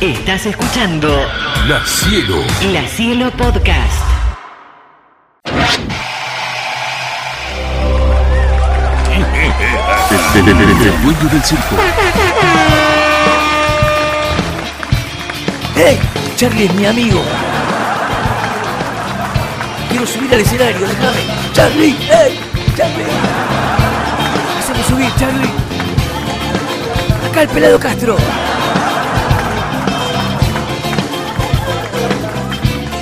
Estás escuchando La Cielo. La Cielo Podcast. El, el- el- el- el dueño del circo. ¡Hey! Charlie es mi amigo. Quiero subir al escenario, déjame. ¡Charlie! ¡Hey! ¡Charlie! Haceme subir, Charlie. Acá el pelado Castro.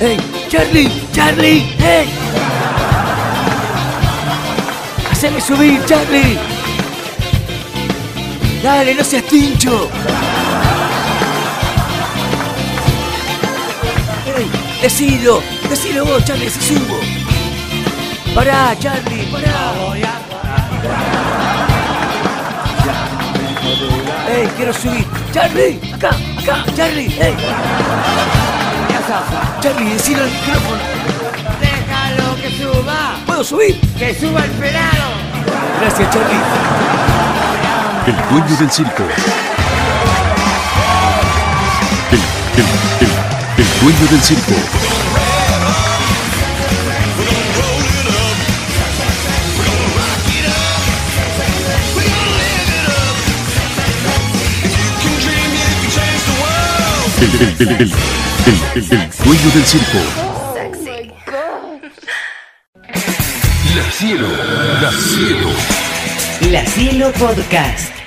¡Hey! ¡Charlie! ¡Charlie! ¡Hey! ¡Haceme subir, Charlie! ¡Dale, no seas tincho! ¡Ey! ¡Decilo! ¡Decilo vos, Charlie, si subo! ¡Pará, Charlie! ¡Pará! ¡Ey, quiero subir! ¡Charlie! ¡Acá! ¡Acá! ¡Charlie! ¡Charlie, decilo al micrófono! Déjalo que suba, ¿Puedo subir? que suba el pelado. Gracias, Charlie. El dueño del circo. El, el, el, el dueño del circo. El, el, el, el, el, el, el dueño del circo. La cielo. La cielo. La Cielo Podcast.